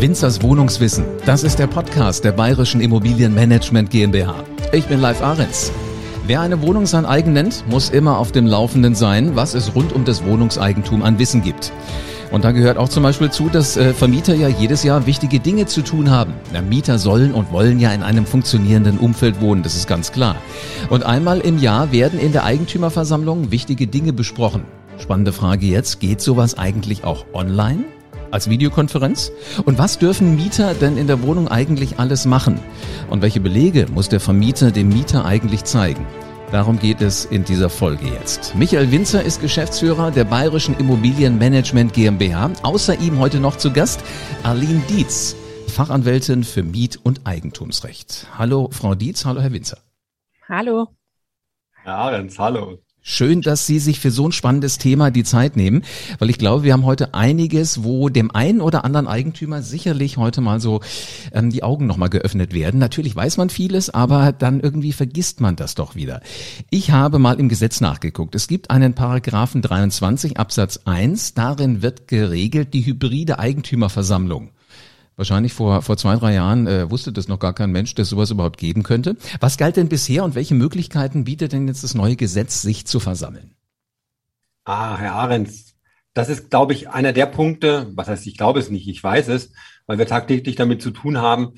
Winzers Wohnungswissen. Das ist der Podcast der Bayerischen Immobilienmanagement GmbH. Ich bin Live Ahrens. Wer eine Wohnung sein eigen nennt, muss immer auf dem Laufenden sein, was es rund um das Wohnungseigentum an Wissen gibt. Und da gehört auch zum Beispiel zu, dass äh, Vermieter ja jedes Jahr wichtige Dinge zu tun haben. Na, Mieter sollen und wollen ja in einem funktionierenden Umfeld wohnen, das ist ganz klar. Und einmal im Jahr werden in der Eigentümerversammlung wichtige Dinge besprochen. Spannende Frage jetzt, geht sowas eigentlich auch online? Als Videokonferenz? Und was dürfen Mieter denn in der Wohnung eigentlich alles machen? Und welche Belege muss der Vermieter dem Mieter eigentlich zeigen? Darum geht es in dieser Folge jetzt. Michael Winzer ist Geschäftsführer der Bayerischen Immobilienmanagement GmbH. Außer ihm heute noch zu Gast Arlene Dietz, Fachanwältin für Miet- und Eigentumsrecht. Hallo Frau Dietz, hallo Herr Winzer. Hallo. Herr Ahrens, hallo. Schön, dass Sie sich für so ein spannendes Thema die Zeit nehmen, weil ich glaube, wir haben heute einiges, wo dem einen oder anderen Eigentümer sicherlich heute mal so ähm, die Augen nochmal geöffnet werden. Natürlich weiß man vieles, aber dann irgendwie vergisst man das doch wieder. Ich habe mal im Gesetz nachgeguckt. Es gibt einen Paragraphen 23 Absatz 1, darin wird geregelt die hybride Eigentümerversammlung. Wahrscheinlich vor, vor zwei, drei Jahren äh, wusste das noch gar kein Mensch, dass sowas überhaupt geben könnte. Was galt denn bisher und welche Möglichkeiten bietet denn jetzt das neue Gesetz, sich zu versammeln? Ah, Herr Ahrens, das ist, glaube ich, einer der Punkte, was heißt, ich glaube es nicht, ich weiß es, weil wir tagtäglich damit zu tun haben,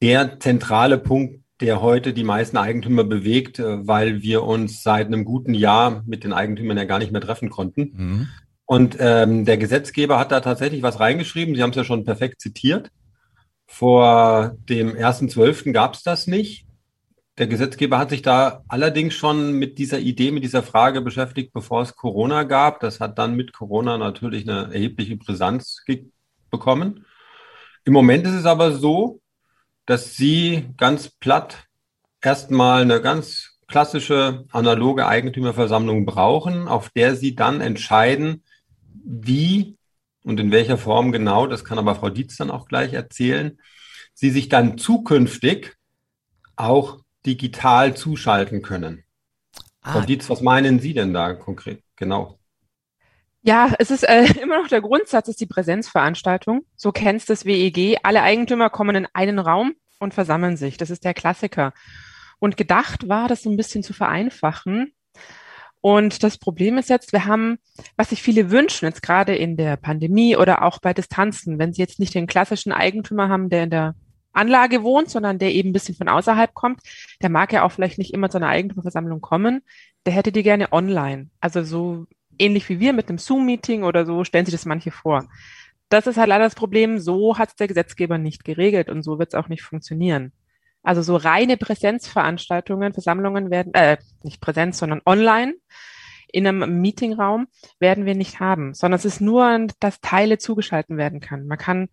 der zentrale Punkt, der heute die meisten Eigentümer bewegt, äh, weil wir uns seit einem guten Jahr mit den Eigentümern ja gar nicht mehr treffen konnten. Mhm. Und ähm, der Gesetzgeber hat da tatsächlich was reingeschrieben. Sie haben es ja schon perfekt zitiert. Vor dem 1.12. gab es das nicht. Der Gesetzgeber hat sich da allerdings schon mit dieser Idee, mit dieser Frage beschäftigt, bevor es Corona gab. Das hat dann mit Corona natürlich eine erhebliche Brisanz bekommen. Im Moment ist es aber so, dass Sie ganz platt erstmal eine ganz klassische analoge Eigentümerversammlung brauchen, auf der Sie dann entscheiden, wie und in welcher Form genau, das kann aber Frau Dietz dann auch gleich erzählen, Sie sich dann zukünftig auch digital zuschalten können. Ah. Frau Dietz, was meinen Sie denn da konkret genau? Ja, es ist äh, immer noch der Grundsatz, ist die Präsenzveranstaltung. So kennst das WEG. Alle Eigentümer kommen in einen Raum und versammeln sich. Das ist der Klassiker. Und gedacht war, das so ein bisschen zu vereinfachen, und das Problem ist jetzt, wir haben, was sich viele wünschen, jetzt gerade in der Pandemie oder auch bei Distanzen, wenn sie jetzt nicht den klassischen Eigentümer haben, der in der Anlage wohnt, sondern der eben ein bisschen von außerhalb kommt, der mag ja auch vielleicht nicht immer zu einer Eigentümerversammlung kommen, der hätte die gerne online. Also so ähnlich wie wir mit einem Zoom-Meeting oder so, stellen sich das manche vor. Das ist halt leider das Problem, so hat es der Gesetzgeber nicht geregelt und so wird es auch nicht funktionieren. Also so reine Präsenzveranstaltungen, Versammlungen werden, äh, nicht Präsenz, sondern online in einem Meetingraum werden wir nicht haben, sondern es ist nur, dass Teile zugeschalten werden kann. Man kann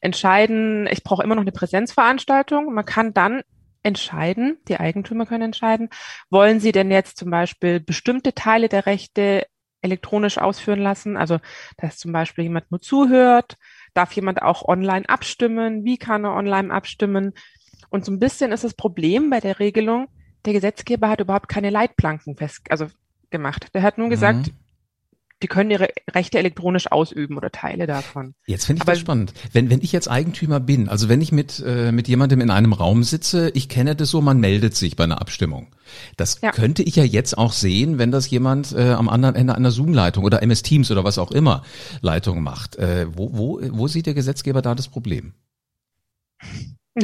entscheiden, ich brauche immer noch eine Präsenzveranstaltung. Man kann dann entscheiden, die Eigentümer können entscheiden, wollen sie denn jetzt zum Beispiel bestimmte Teile der Rechte elektronisch ausführen lassen? Also, dass zum Beispiel jemand nur zuhört, darf jemand auch online abstimmen? Wie kann er online abstimmen? Und so ein bisschen ist das Problem bei der Regelung, der Gesetzgeber hat überhaupt keine Leitplanken fest, also gemacht. Der hat nur gesagt, mhm. die können ihre Rechte elektronisch ausüben oder Teile davon. Jetzt finde ich Aber, das spannend. Wenn, wenn ich jetzt Eigentümer bin, also wenn ich mit, äh, mit jemandem in einem Raum sitze, ich kenne das so, man meldet sich bei einer Abstimmung. Das ja. könnte ich ja jetzt auch sehen, wenn das jemand äh, am anderen Ende einer Zoom-Leitung oder MS Teams oder was auch immer Leitung macht. Äh, wo, wo, wo sieht der Gesetzgeber da das Problem?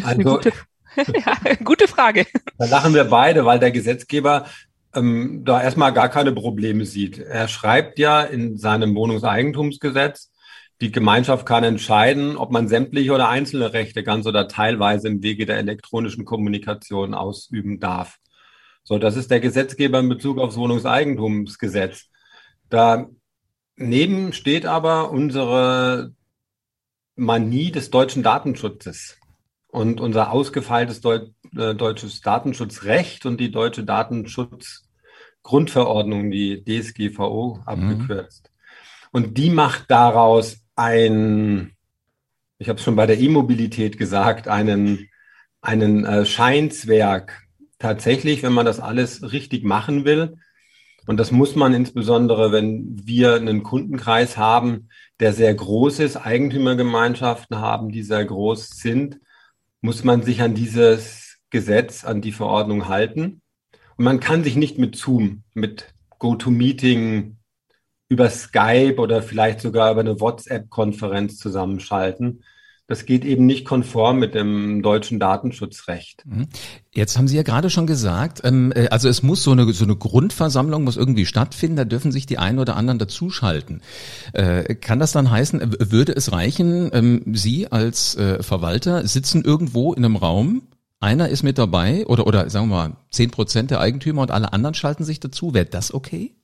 Also, ja, gute Frage. Da lachen wir beide, weil der Gesetzgeber ähm, da erstmal gar keine Probleme sieht. Er schreibt ja in seinem Wohnungseigentumsgesetz, die Gemeinschaft kann entscheiden, ob man sämtliche oder einzelne Rechte ganz oder teilweise im Wege der elektronischen Kommunikation ausüben darf. So, das ist der Gesetzgeber in Bezug aufs Wohnungseigentumsgesetz. Daneben steht aber unsere Manie des deutschen Datenschutzes und unser ausgefeiltes Deu äh, deutsches Datenschutzrecht und die deutsche Datenschutzgrundverordnung, die DSGVO mhm. abgekürzt. Mhm. Und die macht daraus ein, ich habe es schon bei der E-Mobilität gesagt, einen, einen äh, Scheinswerk. Tatsächlich, wenn man das alles richtig machen will, und das muss man insbesondere, wenn wir einen Kundenkreis haben, der sehr groß ist, Eigentümergemeinschaften haben, die sehr groß sind, muss man sich an dieses Gesetz, an die Verordnung halten. Und man kann sich nicht mit Zoom, mit GoToMeeting über Skype oder vielleicht sogar über eine WhatsApp-Konferenz zusammenschalten. Das geht eben nicht konform mit dem deutschen Datenschutzrecht. Mhm. Jetzt haben Sie ja gerade schon gesagt, ähm, äh, also es muss so eine, so eine Grundversammlung muss irgendwie stattfinden, da dürfen sich die einen oder anderen dazuschalten. Äh, kann das dann heißen, würde es reichen, ähm, Sie als äh, Verwalter sitzen irgendwo in einem Raum, einer ist mit dabei oder, oder sagen wir mal zehn Prozent der Eigentümer und alle anderen schalten sich dazu, wäre das okay?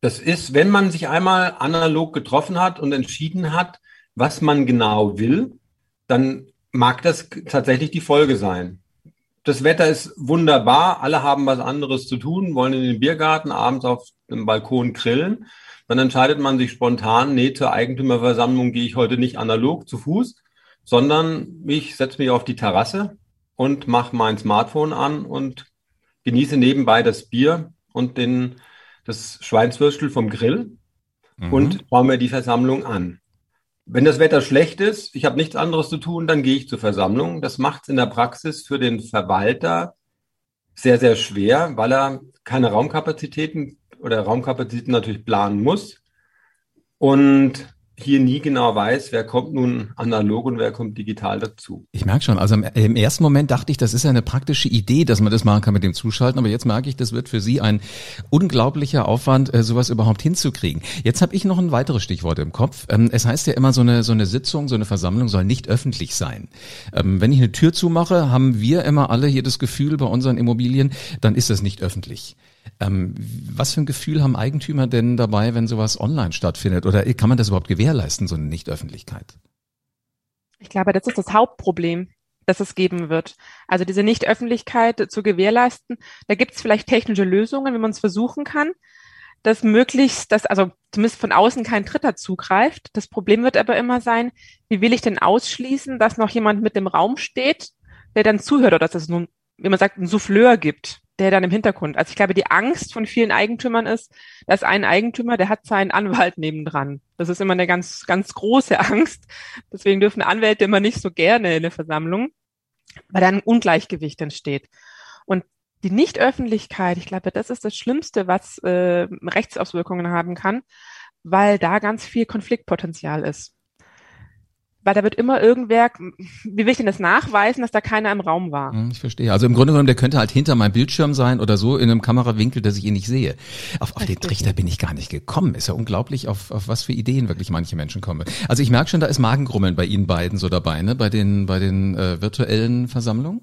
Das ist, wenn man sich einmal analog getroffen hat und entschieden hat, was man genau will, dann mag das tatsächlich die Folge sein. Das Wetter ist wunderbar, alle haben was anderes zu tun, wollen in den Biergarten, abends auf dem Balkon grillen. Dann entscheidet man sich spontan, nee, zur Eigentümerversammlung gehe ich heute nicht analog zu Fuß, sondern ich setze mich auf die Terrasse und mache mein Smartphone an und genieße nebenbei das Bier und den, das Schweinswürstel vom Grill mhm. und schaue mir die Versammlung an. Wenn das Wetter schlecht ist, ich habe nichts anderes zu tun, dann gehe ich zur Versammlung. Das macht es in der Praxis für den Verwalter sehr, sehr schwer, weil er keine Raumkapazitäten oder Raumkapazitäten natürlich planen muss. Und hier nie genau weiß, wer kommt nun analog und wer kommt digital dazu. Ich merke schon, also im, ersten Moment dachte ich, das ist ja eine praktische Idee, dass man das machen kann mit dem Zuschalten, aber jetzt merke ich, das wird für Sie ein unglaublicher Aufwand, äh, sowas überhaupt hinzukriegen. Jetzt habe ich noch ein weiteres Stichwort im Kopf. Ähm, es heißt ja immer, so eine, so eine Sitzung, so eine Versammlung soll nicht öffentlich sein. Ähm, wenn ich eine Tür zumache, haben wir immer alle hier das Gefühl bei unseren Immobilien, dann ist das nicht öffentlich. Ähm, was für ein Gefühl haben Eigentümer denn dabei, wenn sowas online stattfindet? Oder kann man das überhaupt gewährleisten, so eine Nichtöffentlichkeit? Ich glaube, das ist das Hauptproblem, das es geben wird. Also diese Nichtöffentlichkeit zu gewährleisten, da gibt es vielleicht technische Lösungen, wie man es versuchen kann, dass möglichst, dass also zumindest von außen kein Dritter zugreift. Das Problem wird aber immer sein, wie will ich denn ausschließen, dass noch jemand mit im Raum steht, der dann zuhört oder dass es nun, wie man sagt, einen Souffleur gibt der dann im Hintergrund. Also ich glaube, die Angst von vielen Eigentümern ist, dass ein Eigentümer, der hat seinen Anwalt nebendran. Das ist immer eine ganz, ganz große Angst. Deswegen dürfen Anwälte immer nicht so gerne in der Versammlung, weil da ein Ungleichgewicht entsteht. Und die Nichtöffentlichkeit, ich glaube, das ist das Schlimmste, was äh, Rechtsauswirkungen haben kann, weil da ganz viel Konfliktpotenzial ist weil da wird immer irgendwer, wie will ich denn das nachweisen, dass da keiner im Raum war? Hm, ich verstehe. Also im Grunde genommen, der könnte halt hinter meinem Bildschirm sein oder so in einem Kamerawinkel, dass ich ihn nicht sehe. Auf, auf den Trichter bin ich gar nicht gekommen. Ist ja unglaublich, auf, auf was für Ideen wirklich manche Menschen kommen. Also ich merke schon, da ist Magengrummeln bei Ihnen beiden so dabei, ne? Bei den, bei den äh, virtuellen Versammlungen.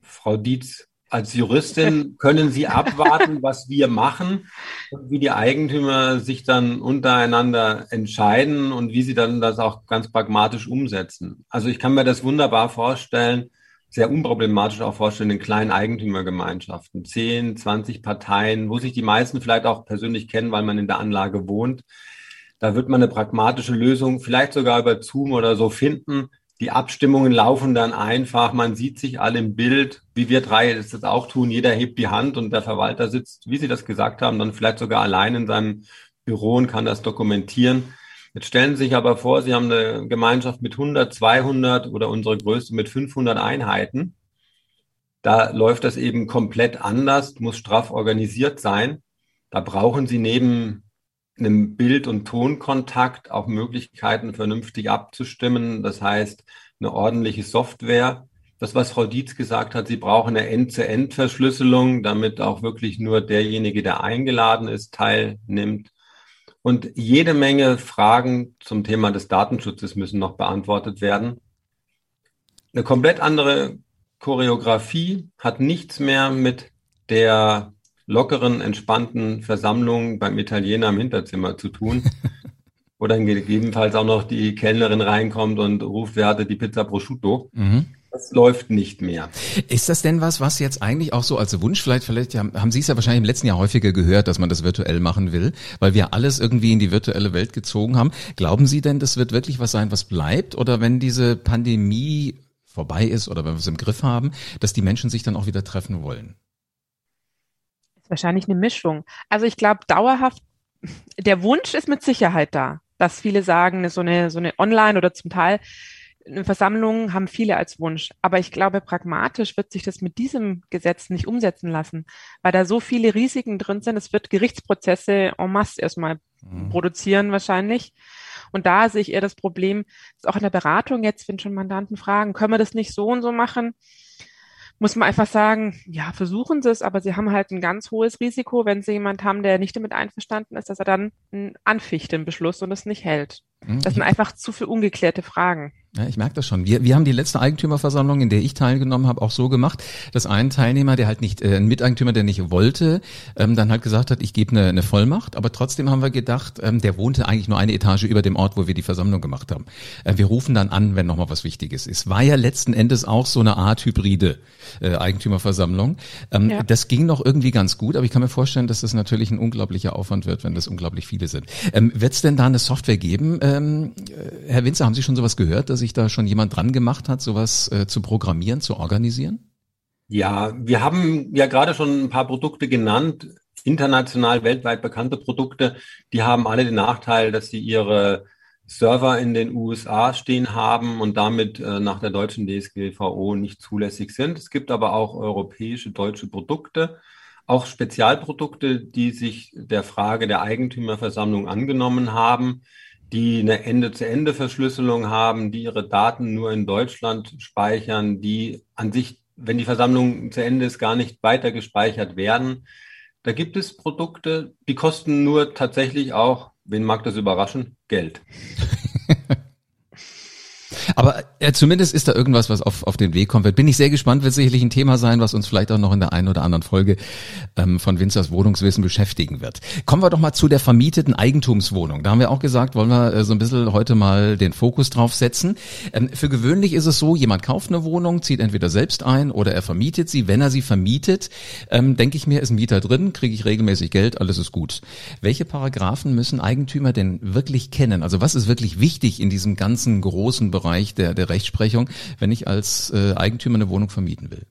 Frau Dietz, als Juristin können Sie abwarten, was wir machen und wie die Eigentümer sich dann untereinander entscheiden und wie sie dann das auch ganz pragmatisch umsetzen. Also ich kann mir das wunderbar vorstellen, sehr unproblematisch auch vorstellen in kleinen Eigentümergemeinschaften. 10, 20 Parteien, wo sich die meisten vielleicht auch persönlich kennen, weil man in der Anlage wohnt. Da wird man eine pragmatische Lösung vielleicht sogar über Zoom oder so finden, die Abstimmungen laufen dann einfach, man sieht sich alle im Bild, wie wir drei das jetzt auch tun. Jeder hebt die Hand und der Verwalter sitzt, wie Sie das gesagt haben, dann vielleicht sogar allein in seinem Büro und kann das dokumentieren. Jetzt stellen Sie sich aber vor, Sie haben eine Gemeinschaft mit 100, 200 oder unsere größte mit 500 Einheiten. Da läuft das eben komplett anders, muss straff organisiert sein. Da brauchen Sie neben einem Bild- und Tonkontakt auch Möglichkeiten vernünftig abzustimmen. Das heißt, eine ordentliche Software. Das, was Frau Dietz gesagt hat, Sie brauchen eine End-zu-End-Verschlüsselung, damit auch wirklich nur derjenige, der eingeladen ist, teilnimmt. Und jede Menge Fragen zum Thema des Datenschutzes müssen noch beantwortet werden. Eine komplett andere Choreografie hat nichts mehr mit der lockeren, entspannten Versammlung beim Italiener im Hinterzimmer zu tun. Wo dann gegebenenfalls auch noch die Kellnerin reinkommt und ruft, wer hatte die Pizza prosciutto. Mhm. Das läuft nicht mehr. Ist das denn was, was jetzt eigentlich auch so als Wunsch, vielleicht, vielleicht haben, haben Sie es ja wahrscheinlich im letzten Jahr häufiger gehört, dass man das virtuell machen will, weil wir alles irgendwie in die virtuelle Welt gezogen haben. Glauben Sie denn, das wird wirklich was sein, was bleibt? Oder wenn diese Pandemie vorbei ist oder wenn wir es im Griff haben, dass die Menschen sich dann auch wieder treffen wollen? Wahrscheinlich eine Mischung. Also ich glaube, dauerhaft der Wunsch ist mit Sicherheit da, dass viele sagen, so eine, so eine Online oder zum Teil eine Versammlung haben viele als Wunsch. Aber ich glaube, pragmatisch wird sich das mit diesem Gesetz nicht umsetzen lassen, weil da so viele Risiken drin sind. Es wird Gerichtsprozesse en masse erstmal mhm. produzieren wahrscheinlich. Und da sehe ich eher das Problem, dass auch in der Beratung jetzt, wenn schon Mandanten fragen, können wir das nicht so und so machen? Muss man einfach sagen, ja, versuchen Sie es, aber Sie haben halt ein ganz hohes Risiko, wenn Sie jemand haben, der nicht damit einverstanden ist, dass er dann anficht den Beschluss und es nicht hält. Mhm. Das sind einfach zu viele ungeklärte Fragen. Ja, ich merke das schon. Wir, wir haben die letzte Eigentümerversammlung, in der ich teilgenommen habe, auch so gemacht, dass ein Teilnehmer, der halt nicht, äh, ein Miteigentümer, der nicht wollte, ähm, dann halt gesagt hat, ich gebe eine, eine Vollmacht. Aber trotzdem haben wir gedacht, ähm, der wohnte eigentlich nur eine Etage über dem Ort, wo wir die Versammlung gemacht haben. Äh, wir rufen dann an, wenn nochmal was Wichtiges ist. War ja letzten Endes auch so eine Art hybride äh, Eigentümerversammlung. Ähm, ja. Das ging noch irgendwie ganz gut, aber ich kann mir vorstellen, dass das natürlich ein unglaublicher Aufwand wird, wenn das unglaublich viele sind. Ähm, Wird es denn da eine Software geben? Ähm, äh, Herr Winzer, haben Sie schon sowas gehört, dass sich da schon jemand dran gemacht hat, sowas äh, zu programmieren, zu organisieren? Ja, wir haben ja gerade schon ein paar Produkte genannt, international, weltweit bekannte Produkte. Die haben alle den Nachteil, dass sie ihre Server in den USA stehen haben und damit äh, nach der deutschen DSGVO nicht zulässig sind. Es gibt aber auch europäische, deutsche Produkte, auch Spezialprodukte, die sich der Frage der Eigentümerversammlung angenommen haben die eine Ende-zu-Ende-Verschlüsselung haben, die ihre Daten nur in Deutschland speichern, die an sich, wenn die Versammlung zu Ende ist, gar nicht weiter gespeichert werden. Da gibt es Produkte, die kosten nur tatsächlich auch, wen mag das überraschen, Geld. Aber äh, zumindest ist da irgendwas, was auf, auf den Weg kommen wird. Bin ich sehr gespannt, wird sicherlich ein Thema sein, was uns vielleicht auch noch in der einen oder anderen Folge ähm, von Winzers Wohnungswissen beschäftigen wird. Kommen wir doch mal zu der vermieteten Eigentumswohnung. Da haben wir auch gesagt, wollen wir äh, so ein bisschen heute mal den Fokus drauf setzen. Ähm, für gewöhnlich ist es so, jemand kauft eine Wohnung, zieht entweder selbst ein oder er vermietet sie. Wenn er sie vermietet, ähm, denke ich mir, ist ein Mieter drin, kriege ich regelmäßig Geld, alles ist gut. Welche Paragraphen müssen Eigentümer denn wirklich kennen? Also was ist wirklich wichtig in diesem ganzen großen Bereich? Bereich der, der Rechtsprechung, wenn ich als äh, Eigentümer eine Wohnung vermieten will?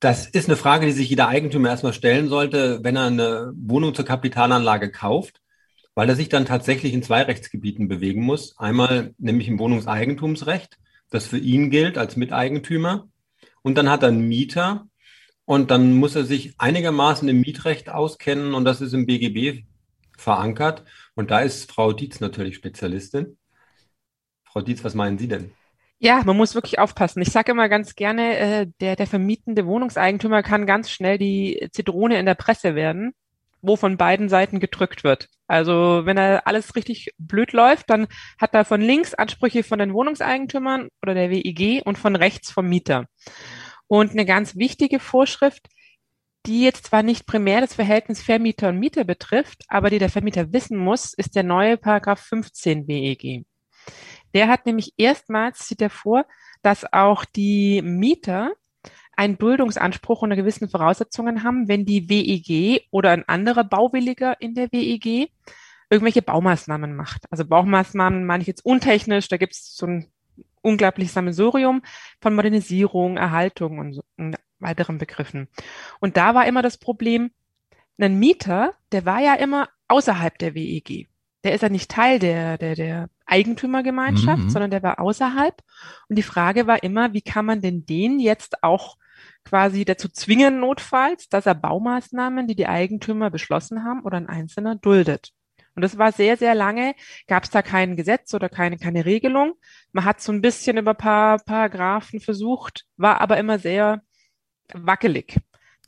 Das ist eine Frage, die sich jeder Eigentümer erstmal stellen sollte, wenn er eine Wohnung zur Kapitalanlage kauft, weil er sich dann tatsächlich in zwei Rechtsgebieten bewegen muss. Einmal nämlich im Wohnungseigentumsrecht, das für ihn gilt als Miteigentümer. Und dann hat er einen Mieter und dann muss er sich einigermaßen im Mietrecht auskennen und das ist im BGB verankert. Und da ist Frau Dietz natürlich Spezialistin. Frau Dietz, was meinen Sie denn? Ja, man muss wirklich aufpassen. Ich sage immer ganz gerne, äh, der, der vermietende Wohnungseigentümer kann ganz schnell die Zitrone in der Presse werden, wo von beiden Seiten gedrückt wird. Also wenn er alles richtig blöd läuft, dann hat er von links Ansprüche von den Wohnungseigentümern oder der WIG und von rechts vom Mieter. Und eine ganz wichtige Vorschrift, die jetzt zwar nicht primär das Verhältnis Vermieter und Mieter betrifft, aber die der Vermieter wissen muss, ist der neue Paragraph 15 WEG. Der hat nämlich erstmals, sieht er vor, dass auch die Mieter einen Duldungsanspruch unter gewissen Voraussetzungen haben, wenn die WEG oder ein anderer Bauwilliger in der WEG irgendwelche Baumaßnahmen macht. Also Baumaßnahmen meine ich jetzt untechnisch, da gibt es so ein unglaubliches Sammelsurium von Modernisierung, Erhaltung und, so, und weiteren Begriffen. Und da war immer das Problem, ein Mieter, der war ja immer außerhalb der WEG der ist ja nicht Teil der, der, der Eigentümergemeinschaft, mhm. sondern der war außerhalb. Und die Frage war immer, wie kann man denn den jetzt auch quasi dazu zwingen, notfalls, dass er Baumaßnahmen, die die Eigentümer beschlossen haben oder ein Einzelner duldet. Und das war sehr, sehr lange, gab es da kein Gesetz oder keine, keine Regelung. Man hat so ein bisschen über paar Paragraphen versucht, war aber immer sehr wackelig.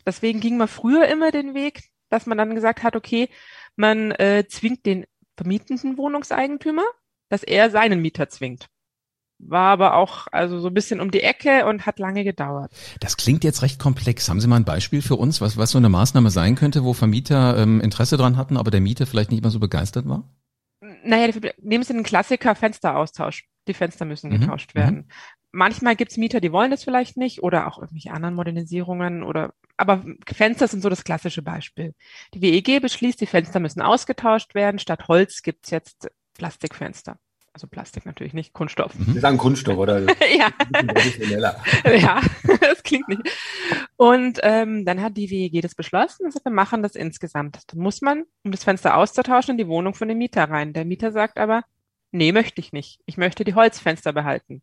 Deswegen ging man früher immer den Weg, dass man dann gesagt hat, okay, man äh, zwingt den vermietenden Wohnungseigentümer, dass er seinen Mieter zwingt. War aber auch also so ein bisschen um die Ecke und hat lange gedauert. Das klingt jetzt recht komplex. Haben Sie mal ein Beispiel für uns, was, was so eine Maßnahme sein könnte, wo Vermieter ähm, Interesse dran hatten, aber der Mieter vielleicht nicht mal so begeistert war? Naja, nehmen Sie den Klassiker Fensteraustausch. Die Fenster müssen mhm. getauscht mhm. werden. Manchmal gibt's Mieter, die wollen das vielleicht nicht oder auch irgendwelche anderen Modernisierungen oder aber Fenster sind so das klassische Beispiel. Die WEG beschließt, die Fenster müssen ausgetauscht werden. Statt Holz gibt's jetzt Plastikfenster. Also Plastik natürlich nicht, Kunststoff. Mhm. Sie sagen Kunststoff, oder? ja. ja, das klingt nicht. Und ähm, dann hat die WEG das beschlossen und sagt, wir machen das insgesamt. Dann muss man, um das Fenster auszutauschen, in die Wohnung von dem Mieter rein. Der Mieter sagt aber, nee, möchte ich nicht. Ich möchte die Holzfenster behalten.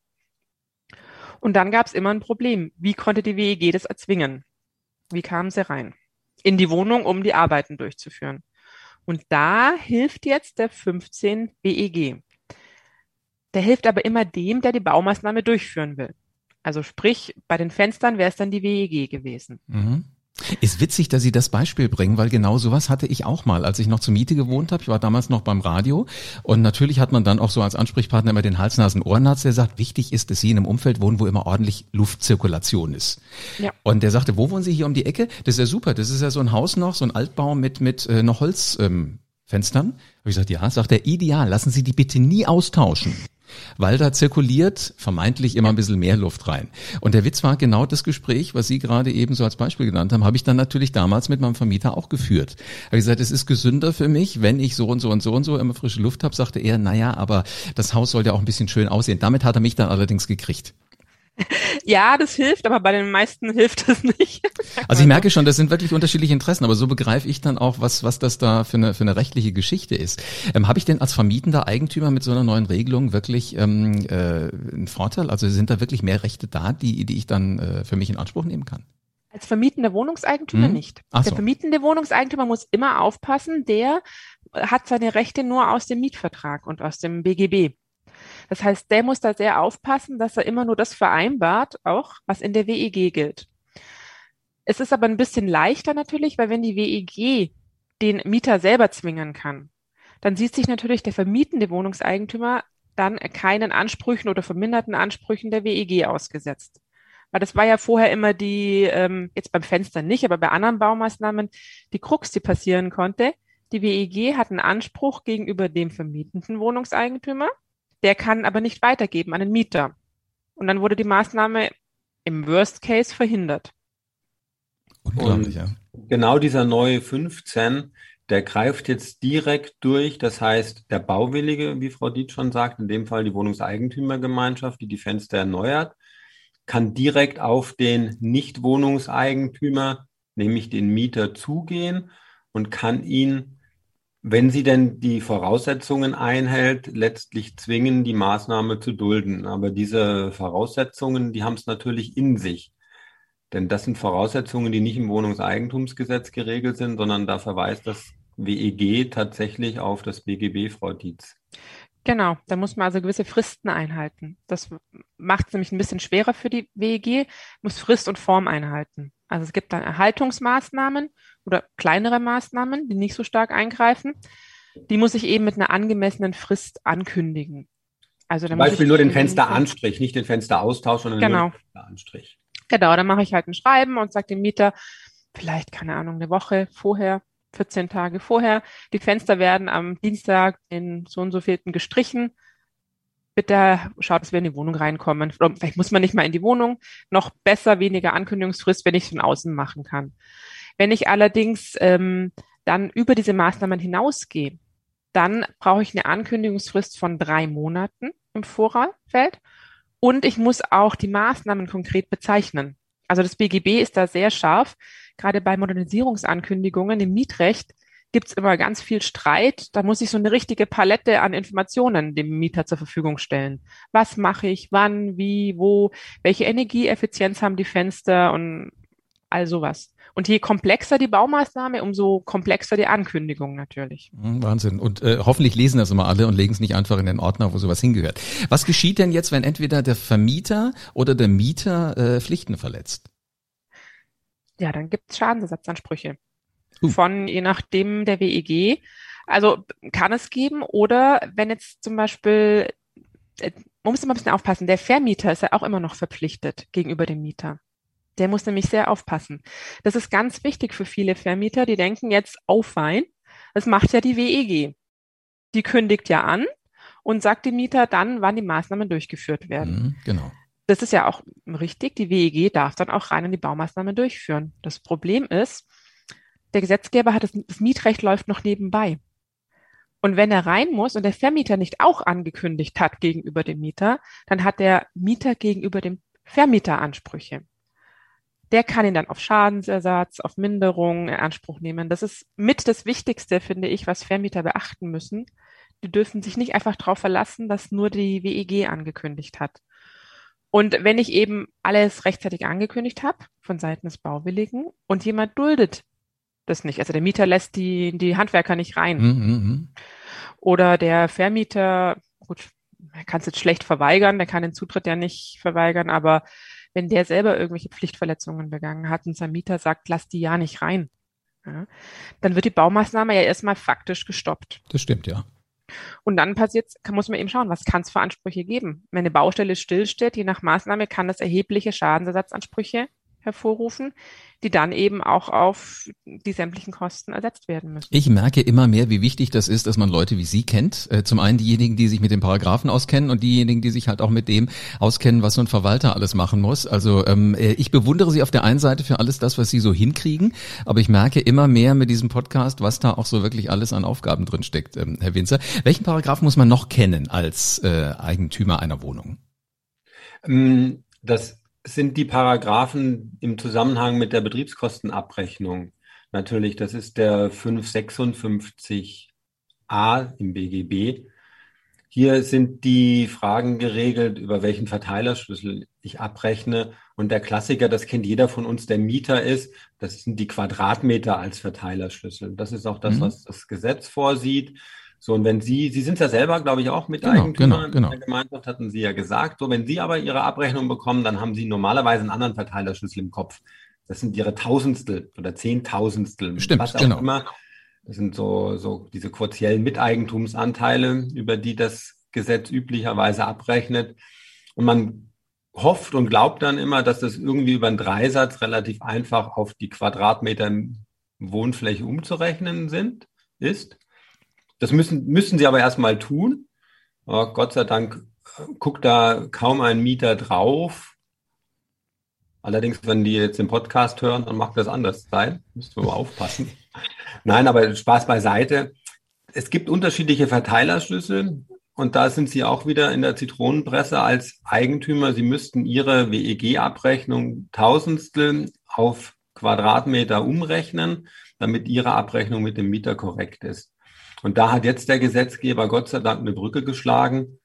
Und dann gab es immer ein Problem. Wie konnte die WEG das erzwingen? Wie kamen sie rein? In die Wohnung, um die Arbeiten durchzuführen. Und da hilft jetzt der 15 WEG. Der hilft aber immer dem, der die Baumaßnahme durchführen will. Also sprich, bei den Fenstern wäre es dann die WEG gewesen. Mhm. Ist witzig, dass Sie das Beispiel bringen, weil genau sowas hatte ich auch mal, als ich noch zur Miete gewohnt habe. Ich war damals noch beim Radio und natürlich hat man dann auch so als Ansprechpartner immer den Hals-Nasen-Ohrenarzt, der sagt, wichtig ist, dass Sie in einem Umfeld wohnen, wo immer ordentlich Luftzirkulation ist. Ja. Und der sagte, wo wohnen Sie hier um die Ecke? Das ist ja super, das ist ja so ein Haus noch, so ein Altbau mit, mit äh, noch Holzfenstern. Ähm, Habe ich gesagt, ja, sagt er, ideal, lassen Sie die bitte nie austauschen weil da zirkuliert vermeintlich immer ein bisschen mehr Luft rein. Und der Witz war genau das Gespräch, was Sie gerade eben so als Beispiel genannt haben, habe ich dann natürlich damals mit meinem Vermieter auch geführt. Habe gesagt, es ist gesünder für mich, wenn ich so und so und so und so immer frische Luft habe, sagte er, naja, aber das Haus sollte auch ein bisschen schön aussehen. Damit hat er mich dann allerdings gekriegt. Ja, das hilft, aber bei den meisten hilft das nicht. Also ich merke schon, das sind wirklich unterschiedliche Interessen, aber so begreife ich dann auch, was, was das da für eine, für eine rechtliche Geschichte ist. Ähm, Habe ich denn als vermietender Eigentümer mit so einer neuen Regelung wirklich ähm, äh, einen Vorteil? Also sind da wirklich mehr Rechte da, die, die ich dann äh, für mich in Anspruch nehmen kann? Als vermietender Wohnungseigentümer hm? nicht. Ach der so. vermietende Wohnungseigentümer muss immer aufpassen, der hat seine Rechte nur aus dem Mietvertrag und aus dem BGB. Das heißt, der muss da sehr aufpassen, dass er immer nur das vereinbart, auch was in der WEG gilt. Es ist aber ein bisschen leichter natürlich, weil wenn die WEG den Mieter selber zwingen kann, dann sieht sich natürlich der vermietende Wohnungseigentümer dann keinen Ansprüchen oder verminderten Ansprüchen der WEG ausgesetzt. Weil das war ja vorher immer die, ähm, jetzt beim Fenster nicht, aber bei anderen Baumaßnahmen, die Krux, die passieren konnte. Die WEG hat einen Anspruch gegenüber dem vermietenden Wohnungseigentümer der kann aber nicht weitergeben an den Mieter. Und dann wurde die Maßnahme im Worst Case verhindert. Unglaublich, ja. Genau dieser neue 15, der greift jetzt direkt durch. Das heißt, der Bauwillige, wie Frau Dietz schon sagt, in dem Fall die Wohnungseigentümergemeinschaft, die die Fenster erneuert, kann direkt auf den Nichtwohnungseigentümer, nämlich den Mieter, zugehen und kann ihn wenn sie denn die Voraussetzungen einhält, letztlich zwingen, die Maßnahme zu dulden. Aber diese Voraussetzungen, die haben es natürlich in sich. Denn das sind Voraussetzungen, die nicht im Wohnungseigentumsgesetz geregelt sind, sondern da verweist das WEG tatsächlich auf das BGB, Frau Dietz. Genau, da muss man also gewisse Fristen einhalten. Das macht es nämlich ein bisschen schwerer für die WEG, muss Frist und Form einhalten. Also es gibt dann Erhaltungsmaßnahmen oder kleinere Maßnahmen, die nicht so stark eingreifen. Die muss ich eben mit einer angemessenen Frist ankündigen. Also Zum Beispiel nur den Fensteranstrich, nicht den Fensteraustausch, sondern genau. nur den Fensteranstrich. Genau, dann mache ich halt ein Schreiben und sage dem Mieter, vielleicht, keine Ahnung, eine Woche vorher, 14 Tage vorher, die Fenster werden am Dienstag in so und so vielten gestrichen bitte schaut, dass wir in die Wohnung reinkommen. Oder vielleicht muss man nicht mal in die Wohnung. Noch besser, weniger Ankündigungsfrist, wenn ich es von außen machen kann. Wenn ich allerdings ähm, dann über diese Maßnahmen hinausgehe, dann brauche ich eine Ankündigungsfrist von drei Monaten im Vorfeld und ich muss auch die Maßnahmen konkret bezeichnen. Also das BGB ist da sehr scharf. Gerade bei Modernisierungsankündigungen im Mietrecht gibt's immer ganz viel Streit. Da muss ich so eine richtige Palette an Informationen dem Mieter zur Verfügung stellen. Was mache ich, wann, wie, wo, welche Energieeffizienz haben die Fenster und all sowas. Und je komplexer die Baumaßnahme, umso komplexer die Ankündigung natürlich. Hm, Wahnsinn. Und äh, hoffentlich lesen das immer alle und legen es nicht einfach in den Ordner, wo sowas hingehört. Was geschieht denn jetzt, wenn entweder der Vermieter oder der Mieter äh, Pflichten verletzt? Ja, dann gibt es Schadensersatzansprüche uh. von je nachdem der WEG. Also kann es geben oder wenn jetzt zum Beispiel, äh, man muss immer ein bisschen aufpassen, der Vermieter ist ja auch immer noch verpflichtet gegenüber dem Mieter. Der muss nämlich sehr aufpassen. Das ist ganz wichtig für viele Vermieter, die denken jetzt auf Wein. Das macht ja die WEG. Die kündigt ja an und sagt dem Mieter dann, wann die Maßnahmen durchgeführt werden. Mhm, genau. Das ist ja auch richtig. Die WEG darf dann auch rein in die Baumaßnahmen durchführen. Das Problem ist, der Gesetzgeber hat das, das Mietrecht läuft noch nebenbei. Und wenn er rein muss und der Vermieter nicht auch angekündigt hat gegenüber dem Mieter, dann hat der Mieter gegenüber dem Vermieter Ansprüche. Der kann ihn dann auf Schadensersatz, auf Minderung in Anspruch nehmen. Das ist mit das Wichtigste, finde ich, was Vermieter beachten müssen. Die dürfen sich nicht einfach darauf verlassen, dass nur die WEG angekündigt hat. Und wenn ich eben alles rechtzeitig angekündigt habe von Seiten des Bauwilligen und jemand duldet das nicht. Also der Mieter lässt die, die Handwerker nicht rein. Mhm. mhm. Oder der Vermieter, gut, er kann es jetzt schlecht verweigern, der kann den Zutritt ja nicht verweigern, aber wenn der selber irgendwelche Pflichtverletzungen begangen hat und sein Mieter sagt, lass die ja nicht rein, ja, dann wird die Baumaßnahme ja erstmal faktisch gestoppt. Das stimmt, ja. Und dann passiert, muss man eben schauen, was kann es für Ansprüche geben. Wenn eine Baustelle stillsteht, je nach Maßnahme kann das erhebliche Schadensersatzansprüche hervorrufen, die dann eben auch auf die sämtlichen Kosten ersetzt werden müssen. Ich merke immer mehr, wie wichtig das ist, dass man Leute wie Sie kennt. Äh, zum einen diejenigen, die sich mit den Paragraphen auskennen und diejenigen, die sich halt auch mit dem auskennen, was so ein Verwalter alles machen muss. Also ähm, äh, ich bewundere Sie auf der einen Seite für alles das, was Sie so hinkriegen, aber ich merke immer mehr mit diesem Podcast, was da auch so wirklich alles an Aufgaben drin steckt, ähm, Herr Winzer. Welchen Paragraphen muss man noch kennen als äh, Eigentümer einer Wohnung? Ähm, das sind die Paragraphen im Zusammenhang mit der Betriebskostenabrechnung. Natürlich, das ist der 556a im BGB. Hier sind die Fragen geregelt, über welchen Verteilerschlüssel ich abrechne. Und der Klassiker, das kennt jeder von uns, der Mieter ist, das sind die Quadratmeter als Verteilerschlüssel. Das ist auch das, mhm. was das Gesetz vorsieht. So, und wenn Sie, Sie sind ja selber, glaube ich, auch mit genau, genau, genau. der Gemeinschaft, hatten Sie ja gesagt. So, wenn Sie aber Ihre Abrechnung bekommen, dann haben Sie normalerweise einen anderen Verteilerschlüssel im Kopf. Das sind Ihre Tausendstel oder Zehntausendstel. Stimmt, was auch genau. immer. Das sind so, so diese quotiellen Miteigentumsanteile, über die das Gesetz üblicherweise abrechnet. Und man hofft und glaubt dann immer, dass das irgendwie über einen Dreisatz relativ einfach auf die Quadratmeter Wohnfläche umzurechnen sind, ist. Das müssen, müssen sie aber erstmal tun. Oh, Gott sei Dank äh, guckt da kaum ein Mieter drauf. Allerdings, wenn die jetzt den Podcast hören, dann macht das anders sein. Müssen wir mal aufpassen. Nein, aber Spaß beiseite. Es gibt unterschiedliche Verteilerschlüssel und da sind Sie auch wieder in der Zitronenpresse als Eigentümer. Sie müssten Ihre WEG-Abrechnung Tausendstel auf Quadratmeter umrechnen, damit Ihre Abrechnung mit dem Mieter korrekt ist. Und da hat jetzt der Gesetzgeber Gott sei Dank eine Brücke geschlagen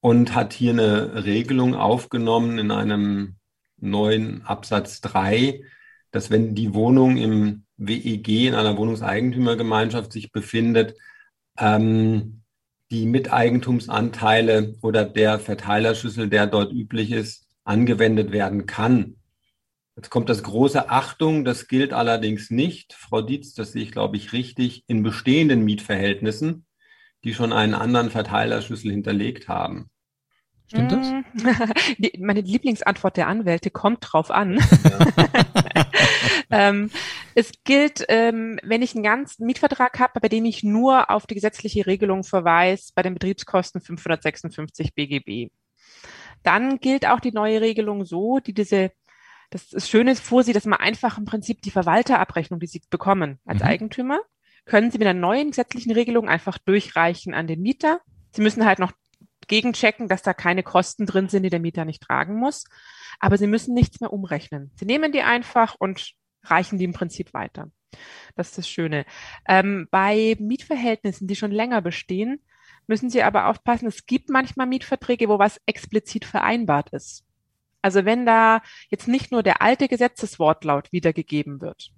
und hat hier eine Regelung aufgenommen in einem neuen Absatz 3, dass wenn die Wohnung im WEG in einer Wohnungseigentümergemeinschaft sich befindet, ähm, die Miteigentumsanteile oder der Verteilerschlüssel, der dort üblich ist, angewendet werden kann. Jetzt kommt das große Achtung, das gilt allerdings nicht, Frau Dietz, das sehe ich, glaube ich, richtig, in bestehenden Mietverhältnissen, die schon einen anderen Verteilerschlüssel hinterlegt haben. Stimmt das? Die, meine Lieblingsantwort der Anwälte kommt drauf an. Ja. ähm, es gilt, ähm, wenn ich einen ganzen Mietvertrag habe, bei dem ich nur auf die gesetzliche Regelung verweise, bei den Betriebskosten 556 BGB. Dann gilt auch die neue Regelung so, die diese das, das Schöne ist vorsieht, dass man einfach im Prinzip die Verwalterabrechnung, die Sie bekommen als mhm. Eigentümer, können Sie mit einer neuen gesetzlichen Regelung einfach durchreichen an den Mieter. Sie müssen halt noch gegenchecken, dass da keine Kosten drin sind, die der Mieter nicht tragen muss. Aber Sie müssen nichts mehr umrechnen. Sie nehmen die einfach und reichen die im Prinzip weiter. Das ist das Schöne. Ähm, bei Mietverhältnissen, die schon länger bestehen, müssen Sie aber aufpassen, es gibt manchmal Mietverträge, wo was explizit vereinbart ist. Also wenn da jetzt nicht nur der alte Gesetzeswortlaut wiedergegeben wird,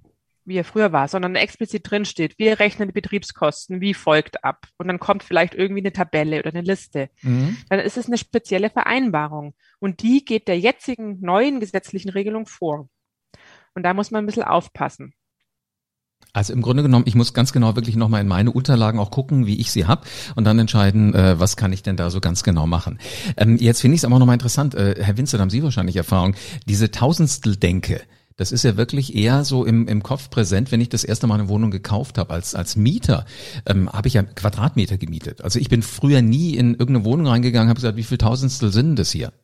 wie er früher war, sondern explizit drin steht, wir rechnen die Betriebskosten wie folgt ab und dann kommt vielleicht irgendwie eine Tabelle oder eine Liste, mhm. dann ist es eine spezielle Vereinbarung und die geht der jetzigen neuen gesetzlichen Regelung vor. Und da muss man ein bisschen aufpassen. Also im Grunde genommen, ich muss ganz genau wirklich nochmal in meine Unterlagen auch gucken, wie ich sie habe und dann entscheiden, äh, was kann ich denn da so ganz genau machen. Ähm, jetzt finde ich es aber nochmal interessant, äh, Herr Winzer, haben Sie wahrscheinlich Erfahrung, diese Tausendstel-Denke, das ist ja wirklich eher so im, im Kopf präsent, wenn ich das erste Mal eine Wohnung gekauft habe. Als, als Mieter ähm, habe ich ja Quadratmeter gemietet. Also ich bin früher nie in irgendeine Wohnung reingegangen, habe gesagt, wie viel Tausendstel sind das hier?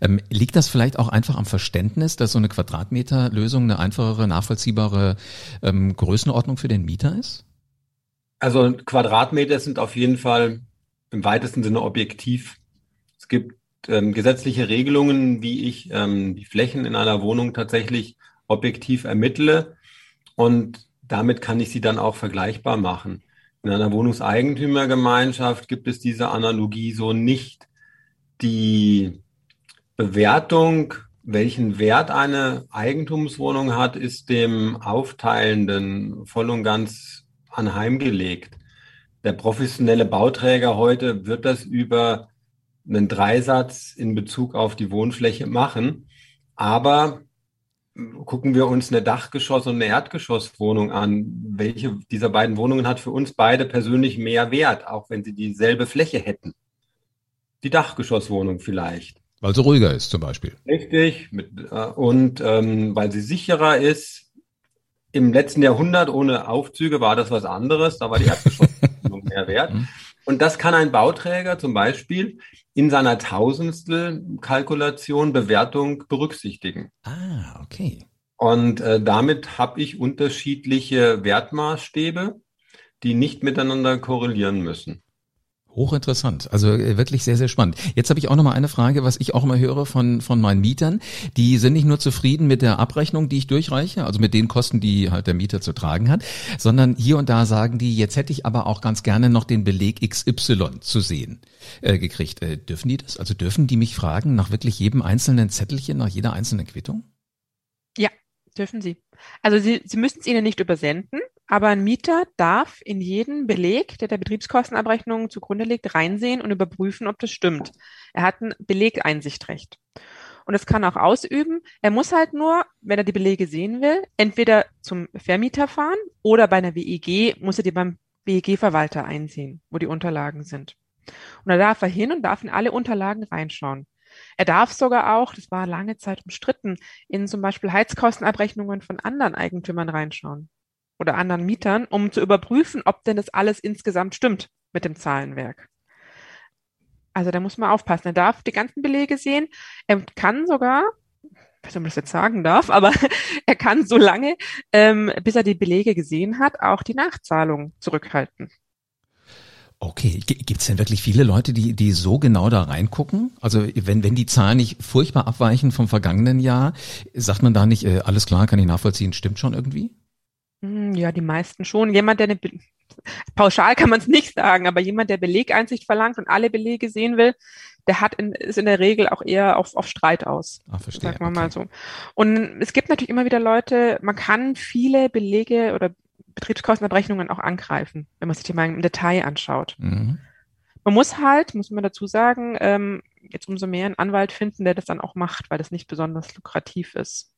Ähm, liegt das vielleicht auch einfach am Verständnis, dass so eine Quadratmeterlösung eine einfachere, nachvollziehbare ähm, Größenordnung für den Mieter ist? Also Quadratmeter sind auf jeden Fall im weitesten Sinne objektiv. Es gibt ähm, gesetzliche Regelungen, wie ich ähm, die Flächen in einer Wohnung tatsächlich objektiv ermittle und damit kann ich sie dann auch vergleichbar machen. In einer Wohnungseigentümergemeinschaft gibt es diese Analogie so nicht. Die Bewertung, welchen Wert eine Eigentumswohnung hat, ist dem Aufteilenden voll und ganz anheimgelegt. Der professionelle Bauträger heute wird das über einen Dreisatz in Bezug auf die Wohnfläche machen. Aber gucken wir uns eine Dachgeschoss- und eine Erdgeschosswohnung an. Welche dieser beiden Wohnungen hat für uns beide persönlich mehr Wert, auch wenn sie dieselbe Fläche hätten? Die Dachgeschosswohnung vielleicht. Weil sie ruhiger ist zum Beispiel. Richtig. Mit, äh, und ähm, weil sie sicherer ist. Im letzten Jahrhundert ohne Aufzüge war das was anderes. Da war die Erdgeschosswohnung mehr wert. Mhm. Und das kann ein Bauträger zum Beispiel in seiner Tausendstel-Kalkulation Bewertung berücksichtigen. Ah, okay. Und äh, damit habe ich unterschiedliche Wertmaßstäbe, die nicht miteinander korrelieren müssen. Hochinteressant, also äh, wirklich sehr, sehr spannend. Jetzt habe ich auch noch mal eine Frage, was ich auch immer höre von, von meinen Mietern. Die sind nicht nur zufrieden mit der Abrechnung, die ich durchreiche, also mit den Kosten, die halt der Mieter zu tragen hat, sondern hier und da sagen die, jetzt hätte ich aber auch ganz gerne noch den Beleg XY zu sehen äh, gekriegt. Äh, dürfen die das? Also dürfen die mich fragen nach wirklich jedem einzelnen Zettelchen, nach jeder einzelnen Quittung? Ja, dürfen sie. Also sie, sie müssen es ihnen nicht übersenden, aber ein Mieter darf in jeden Beleg, der der Betriebskostenabrechnung zugrunde liegt, reinsehen und überprüfen, ob das stimmt. Er hat ein Belegeinsichtrecht. Und das kann auch ausüben. Er muss halt nur, wenn er die Belege sehen will, entweder zum Vermieter fahren oder bei einer WEG muss er die beim WEG-Verwalter einsehen, wo die Unterlagen sind. Und da darf er hin und darf in alle Unterlagen reinschauen. Er darf sogar auch, das war lange Zeit umstritten, in zum Beispiel Heizkostenabrechnungen von anderen Eigentümern reinschauen oder anderen Mietern, um zu überprüfen, ob denn das alles insgesamt stimmt mit dem Zahlenwerk. Also da muss man aufpassen. Er darf die ganzen Belege sehen. Er kann sogar, ob man das jetzt sagen darf, aber er kann so lange, ähm, bis er die Belege gesehen hat, auch die Nachzahlung zurückhalten. Okay, gibt es denn wirklich viele Leute, die, die so genau da reingucken? Also wenn, wenn die Zahlen nicht furchtbar abweichen vom vergangenen Jahr, sagt man da nicht, äh, alles klar, kann ich nachvollziehen, stimmt schon irgendwie? Hm, ja, die meisten schon. Jemand, der eine, pauschal kann man es nicht sagen, aber jemand, der Belegeinsicht verlangt und alle Belege sehen will, der hat in, ist in der Regel auch eher auf, auf Streit aus. Ah, verstehe. Sagen wir okay. mal so. Und es gibt natürlich immer wieder Leute, man kann viele Belege oder Betriebskostenabrechnungen auch angreifen, wenn man sich die mal im Detail anschaut. Mhm. Man muss halt, muss man dazu sagen, ähm, jetzt umso mehr einen Anwalt finden, der das dann auch macht, weil das nicht besonders lukrativ ist.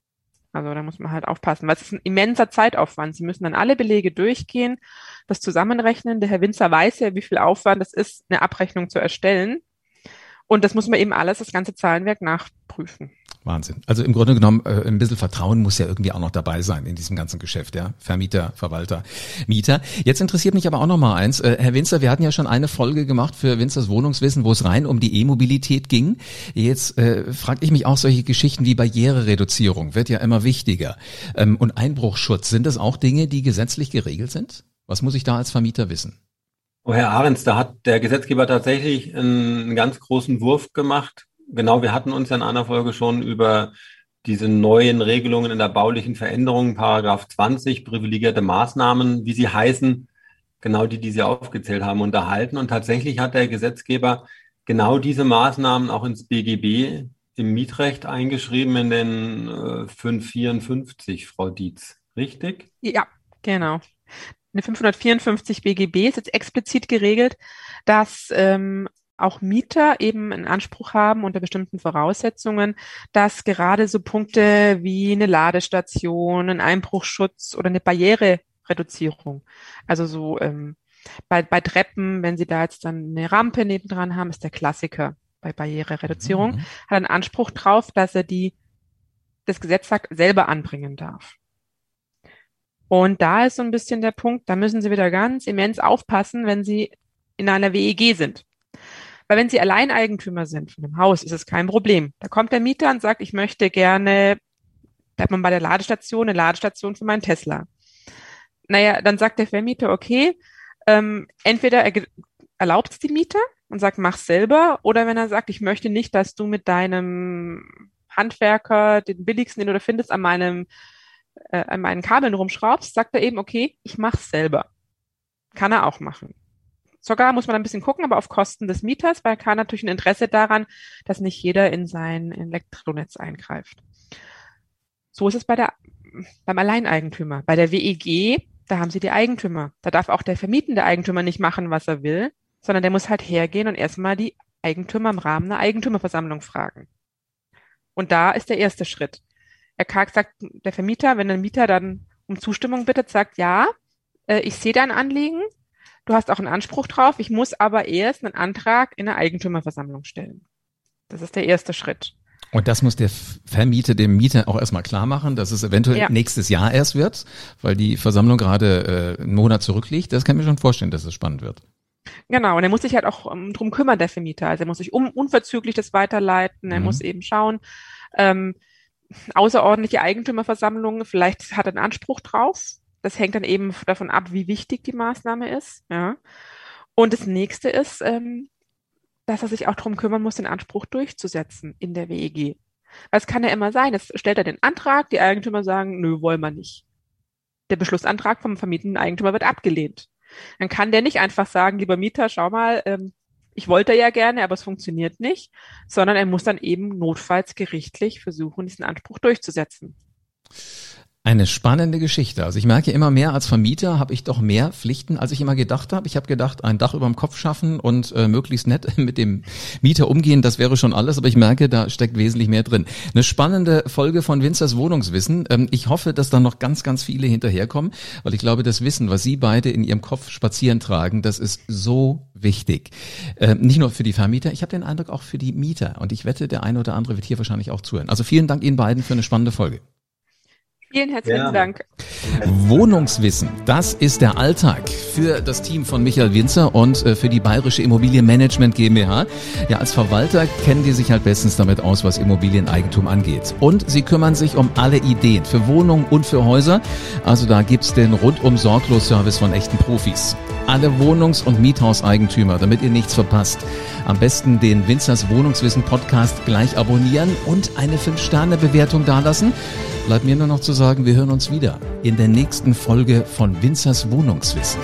Also da muss man halt aufpassen, weil es ist ein immenser Zeitaufwand. Sie müssen dann alle Belege durchgehen, das zusammenrechnen. Der Herr Winzer weiß ja, wie viel Aufwand es ist, eine Abrechnung zu erstellen. Und das muss man eben alles, das ganze Zahlenwerk nachprüfen. Wahnsinn. Also im Grunde genommen, äh, ein bisschen Vertrauen muss ja irgendwie auch noch dabei sein in diesem ganzen Geschäft, ja. Vermieter, Verwalter, Mieter. Jetzt interessiert mich aber auch noch mal eins. Äh, Herr Winzer, wir hatten ja schon eine Folge gemacht für Winzers Wohnungswissen, wo es rein um die E-Mobilität ging. Jetzt äh, frage ich mich auch solche Geschichten wie Barrierereduzierung wird ja immer wichtiger. Ähm, und Einbruchschutz, sind das auch Dinge, die gesetzlich geregelt sind? Was muss ich da als Vermieter wissen? Oh, Herr Ahrens, da hat der Gesetzgeber tatsächlich einen ganz großen Wurf gemacht genau, wir hatten uns ja in einer Folge schon über diese neuen Regelungen in der baulichen Veränderung, Paragraph 20, privilegierte Maßnahmen, wie sie heißen, genau die, die Sie aufgezählt haben, unterhalten. Und tatsächlich hat der Gesetzgeber genau diese Maßnahmen auch ins BGB im Mietrecht eingeschrieben in den äh, 554, Frau Dietz. Richtig? Ja, genau. In 554 BGB ist jetzt explizit geregelt, dass ähm, auch Mieter eben einen Anspruch haben unter bestimmten Voraussetzungen, dass gerade so Punkte wie eine Ladestation, ein Einbruchschutz oder eine Barrierereduzierung, also so ähm, bei, bei Treppen, wenn Sie da jetzt dann eine Rampe nebendran haben, ist der Klassiker bei Barrierereduzierung, mhm. hat einen Anspruch drauf, dass er die, das Gesetz sagt, selber anbringen darf. Und da ist so ein bisschen der Punkt, da müssen Sie wieder ganz immens aufpassen, wenn Sie in einer WEG sind. Weil wenn Sie Alleineigentümer sind von einem Haus, ist es kein Problem. Da kommt der Mieter und sagt, ich möchte gerne, bleibt man bei der Ladestation, eine Ladestation für meinen Tesla. Naja, dann sagt der Vermieter, okay, Ähm, entweder er erlaubt es die Mieter und sagt, mach's selber, oder wenn er sagt, ich möchte nicht, dass du mit deinem Handwerker, den billigsten, den du da findest, an meinem äh, an meinen Kabeln rumschraubst, sagt er eben, okay, ich mach's selber. Kann er auch machen. Sogar muss man ein bisschen gucken, aber auf Kosten des Mieters, weil er kann natürlich ein Interesse daran, dass nicht jeder in sein Elektronetz eingreift. So ist es bei der, beim Alleineigentümer. Bei der WEG, da haben sie die Eigentümer. Da darf auch der vermietende Eigentümer nicht machen, was er will, sondern der muss halt hergehen und erstmal die Eigentümer im Rahmen einer Eigentümerversammlung fragen. Und da ist der erste Schritt. Er sagt der Vermieter, wenn der Mieter dann um Zustimmung bittet, sagt, ja, äh, ich sehe dein Anliegen, du hast auch einen Anspruch drauf, ich muss aber erst einen Antrag in der Eigentümerversammlung stellen. Das ist der erste Schritt. Und das muss der Vermieter dem Mieter auch erstmal klar machen, dass es eventuell ja. nächstes Jahr erst wird, weil die Versammlung gerade äh, einen Monat zurückliegt. Das kann ich mir schon vorstellen, dass es spannend wird. Genau, und er muss sich halt auch um, drum kümmern, der Vermieter. Also er muss sich um, unverzüglich das weiterleiten, er mhm. muss eben schauen, ähm, außerordentliche Eigentümerversammlungen, vielleicht hat er einen Anspruch drauf. Das hängt dann eben davon ab, wie wichtig die Maßnahme ist. Ja. Und das nächste ist, ähm, dass er sich auch darum kümmern muss, den Anspruch durchzusetzen in der WEG. Weil es kann ja immer sein, es stellt er den Antrag, die Eigentümer sagen, nö, wollen wir nicht. Der Beschlussantrag vom vermietenden Eigentümer wird abgelehnt. Dann kann der nicht einfach sagen, lieber Mieter, schau mal, ähm, ich wollte ja gerne, aber es funktioniert nicht, sondern er muss dann eben notfalls gerichtlich versuchen, diesen Anspruch durchzusetzen. Eine spannende Geschichte. Also ich merke immer mehr als Vermieter habe ich doch mehr Pflichten, als ich immer gedacht habe. Ich habe gedacht, ein Dach über dem Kopf schaffen und äh, möglichst nett mit dem Mieter umgehen, das wäre schon alles. Aber ich merke, da steckt wesentlich mehr drin. Eine spannende Folge von Winzers Wohnungswissen. Ähm, ich hoffe, dass da noch ganz, ganz viele hinterherkommen, weil ich glaube, das Wissen, was Sie beide in Ihrem Kopf spazieren tragen, das ist so wichtig. Ähm, nicht nur für die Vermieter, ich habe den Eindruck auch für die Mieter. Und ich wette, der eine oder andere wird hier wahrscheinlich auch zuhören. Also vielen Dank Ihnen beiden für eine spannende Folge. Vielen herzlichen ja. Dank. Wohnungswissen, das ist der Alltag für das Team von Michael Winzer und äh, für die Bayerische Immobilienmanagement GmbH. Ja, als Verwalter kennen die sich halt bestens damit aus, was Immobilieneigentum angeht. Und sie kümmern sich um alle Ideen für Wohnungen und für Häuser. Also da gibt's den rundum sorglos Service von echten Profis. Alle Wohnungs- und Miethauseigentümer, damit ihr nichts verpasst. Am besten den Winzers Wohnungswissen Podcast gleich abonnieren und eine 5-Sterne-Bewertung dalassen. Bleibt mir nur noch zu sagen, wir hören uns wieder in der nächsten Folge von Winzers Wohnungswissen.